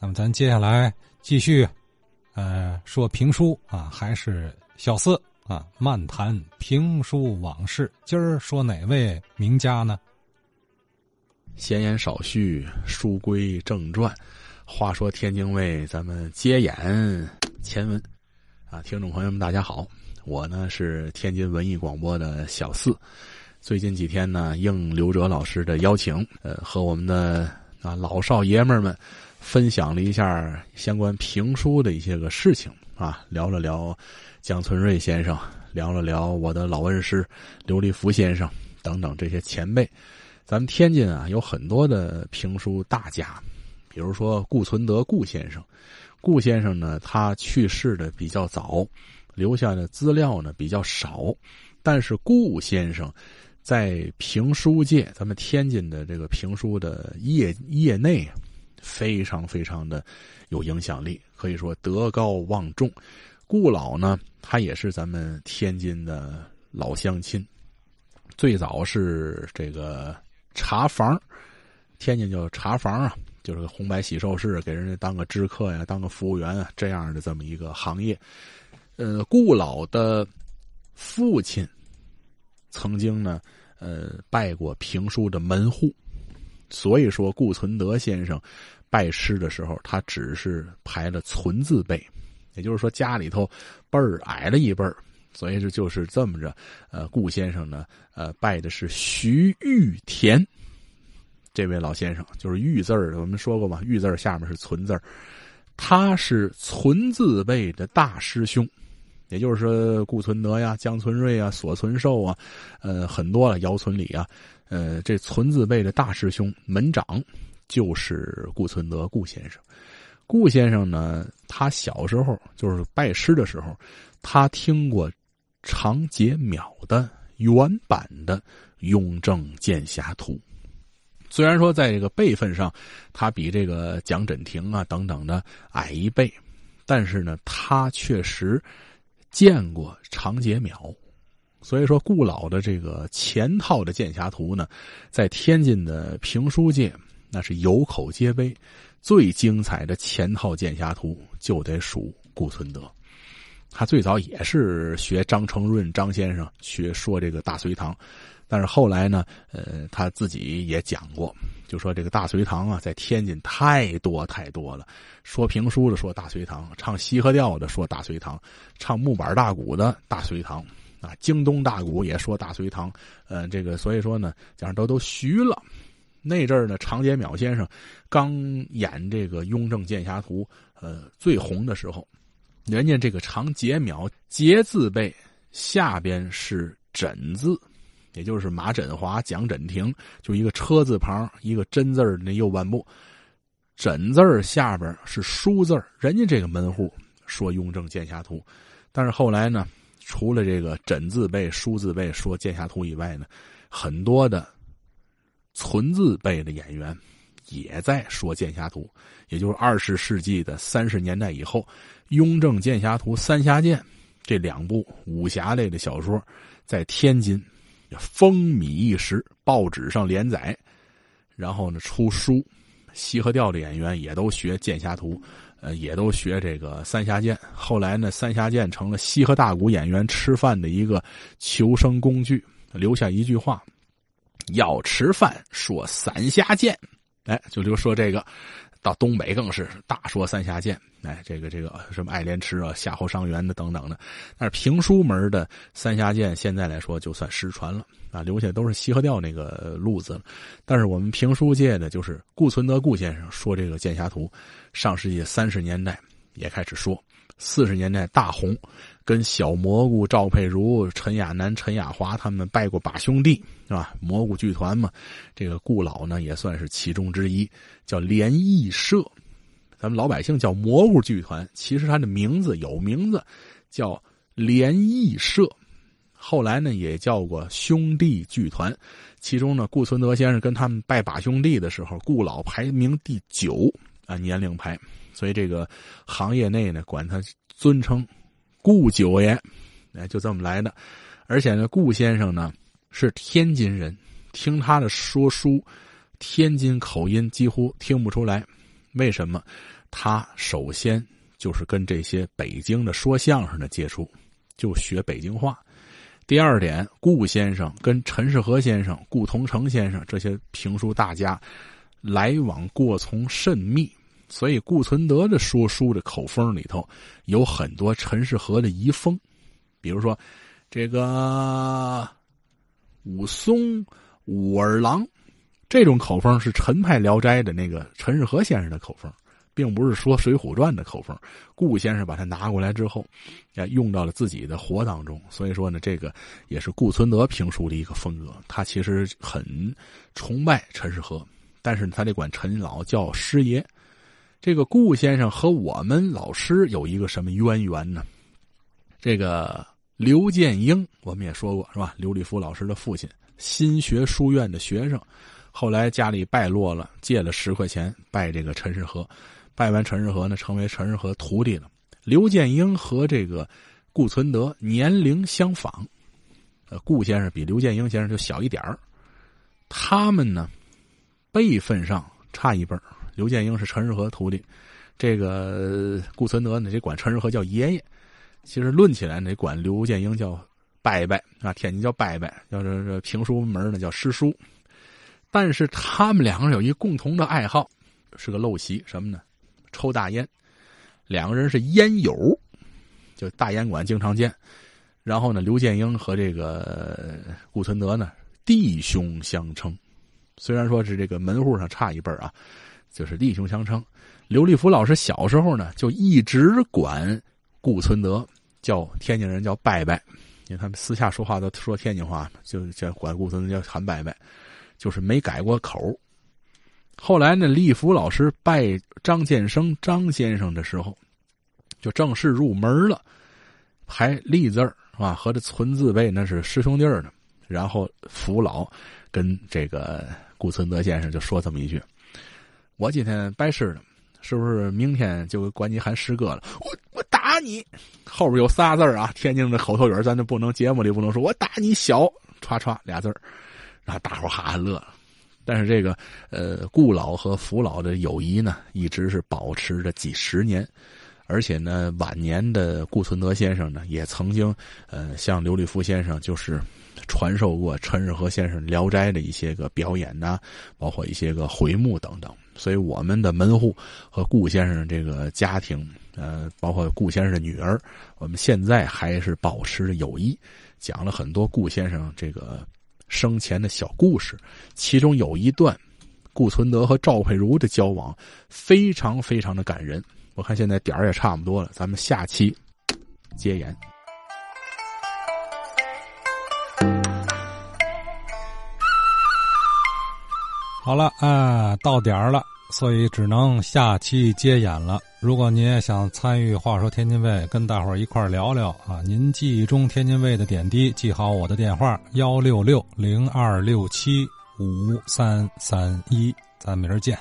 那么咱接下来继续，呃，说评书啊，还是小四啊，漫谈评书往事。今儿说哪位名家呢？闲言少叙，书归正传。话说天津卫，咱们接演前文啊，听众朋友们，大家好，我呢是天津文艺广播的小四。最近几天呢，应刘哲老师的邀请，呃，和我们的啊老少爷们儿们。分享了一下相关评书的一些个事情啊，聊了聊江存瑞先生，聊了聊我的老恩师刘立福先生等等这些前辈。咱们天津啊有很多的评书大家，比如说顾存德顾先生。顾先生呢，他去世的比较早，留下的资料呢比较少，但是顾先生在评书界，咱们天津的这个评书的业业内。非常非常的有影响力，可以说德高望重。顾老呢，他也是咱们天津的老乡亲，最早是这个茶房，天津叫茶房啊，就是红白喜寿事，给人家当个知客呀，当个服务员啊，这样的这么一个行业。呃，顾老的父亲曾经呢，呃，拜过评书的门户。所以说，顾存德先生拜师的时候，他只是排了存字辈，也就是说家里头辈儿矮了一辈儿，所以这就是这么着。呃，顾先生呢，呃，拜的是徐玉田这位老先生，就是玉字儿，我们说过嘛，玉字下面是存字儿，他是存字辈的大师兄，也就是说，顾存德呀、江存瑞啊、索存寿啊，呃，很多了，姚存礼啊。呃，这存字辈的大师兄门长就是顾存德顾先生。顾先生呢，他小时候就是拜师的时候，他听过常杰淼的原版的《雍正剑侠图》。虽然说在这个辈分上，他比这个蒋振廷啊等等的矮一辈，但是呢，他确实见过常杰淼。所以说，顾老的这个前套的剑侠图呢，在天津的评书界那是有口皆碑。最精彩的前套剑侠图就得数顾存德。他最早也是学张承润张先生学说这个大隋唐，但是后来呢，呃，他自己也讲过，就说这个大隋唐啊，在天津太多太多了。说评书的说大隋唐，唱西河调的说大隋唐，唱木板大鼓的大隋唐。啊，京东大鼓也说大隋唐，呃，这个所以说呢，讲都都虚了。那阵儿呢，常杰淼先生刚演这个《雍正剑侠图》呃最红的时候，人家这个常杰淼杰字辈下边是枕字，也就是马振华、蒋振廷，就一个车字旁一个真字的那右半部，枕字下边是书字人家这个门户说《雍正剑侠图》，但是后来呢。除了这个枕字辈、书字辈说剑侠图以外呢，很多的存字辈的演员也在说剑侠图。也就是二十世纪的三十年代以后，《雍正剑侠图》《三侠剑》这两部武侠类的小说在天津风靡一时，报纸上连载，然后呢出书，西河调的演员也都学剑侠图。呃，也都学这个三侠剑。后来呢，三侠剑成了西河大鼓演员吃饭的一个求生工具。留下一句话：要吃饭说三侠剑。哎，就就说这个。到东北更是大说三峡剑。哎，这个这个什么爱莲池啊、夏侯伤元的等等的。但是评书门的三峡剑现在来说就算失传了啊，留下都是西河调那个路子了。但是我们评书界的就是顾存德顾先生说这个剑侠图，上世纪三十年代也开始说，四十年代大红，跟小蘑菇赵佩茹、陈亚楠、陈亚华他们拜过把兄弟是吧？蘑菇剧团嘛，这个顾老呢也算是其中之一，叫联谊社。咱们老百姓叫蘑菇剧团，其实它的名字有名字，叫联谊社。后来呢，也叫过兄弟剧团。其中呢，顾存德先生跟他们拜把兄弟的时候，顾老排名第九啊，年龄排。所以这个行业内呢，管他尊称顾九爷，哎，就这么来的。而且呢，顾先生呢是天津人，听他的说书，天津口音几乎听不出来。为什么？他首先就是跟这些北京的说相声的接触，就学北京话。第二点，顾先生跟陈世和先生、顾同城先生这些评书大家来往过从甚密，所以顾存德的说书的口风里头有很多陈世和的遗风，比如说这个武松、武二郎这种口风是陈派《聊斋》的那个陈世和先生的口风。并不是说《水浒传》的口风，顾先生把它拿过来之后，啊，用到了自己的活当中。所以说呢，这个也是顾存德评书的一个风格。他其实很崇拜陈世和，但是他得管陈老叫师爷。这个顾先生和我们老师有一个什么渊源呢？这个刘建英，我们也说过是吧？刘立夫老师的父亲，新学书院的学生，后来家里败落了，借了十块钱拜这个陈世和。拜完陈世和呢，成为陈世和徒弟了。刘建英和这个顾存德年龄相仿，呃，顾先生比刘建英先生就小一点儿。他们呢，辈分上差一辈儿。刘建英是陈世和徒弟，这个顾存德呢，得管陈世和叫爷爷。其实论起来，得管刘建英叫伯伯啊，天津叫伯伯，要是这评书门呢叫师叔。但是他们两个人有一共同的爱好，是个陋习，什么呢？抽大烟，两个人是烟友，就大烟馆经常见。然后呢，刘建英和这个顾存德呢，弟兄相称。虽然说是这个门户上差一辈啊，就是弟兄相称。刘立福老师小时候呢，就一直管顾存德叫天津人叫伯伯，因为他们私下说话都说天津话，就叫管顾存德叫喊伯伯，就是没改过口。后来呢，立福老师拜张建生张先生的时候，就正式入门了，还立字儿啊，和这存字辈那是师兄弟儿的。然后福老跟这个顾存德先生就说这么一句：“我今天拜师了，是不是明天就管你喊师哥了？我我打你！后边有仨字啊，天津的口头语，咱就不能节目里不能说，我打你小，歘歘俩字儿，然后大伙哈哈乐了。”但是这个，呃，顾老和福老的友谊呢，一直是保持着几十年，而且呢，晚年的顾存德先生呢，也曾经，呃，向刘立夫先生就是传授过陈日和先生《聊斋》的一些个表演呐，包括一些个回目等等。所以我们的门户和顾先生这个家庭，呃，包括顾先生的女儿，我们现在还是保持着友谊，讲了很多顾先生这个。生前的小故事，其中有一段，顾存德和赵佩茹的交往非常非常的感人。我看现在点儿也差不多了，咱们下期接言。好了啊，到点儿了。所以只能下期接演了。如果您也想参与《话说天津卫》，跟大伙儿一块聊聊啊，您记忆中天津卫的点滴，记好我的电话：幺六六零二六七五三三一。咱明儿见。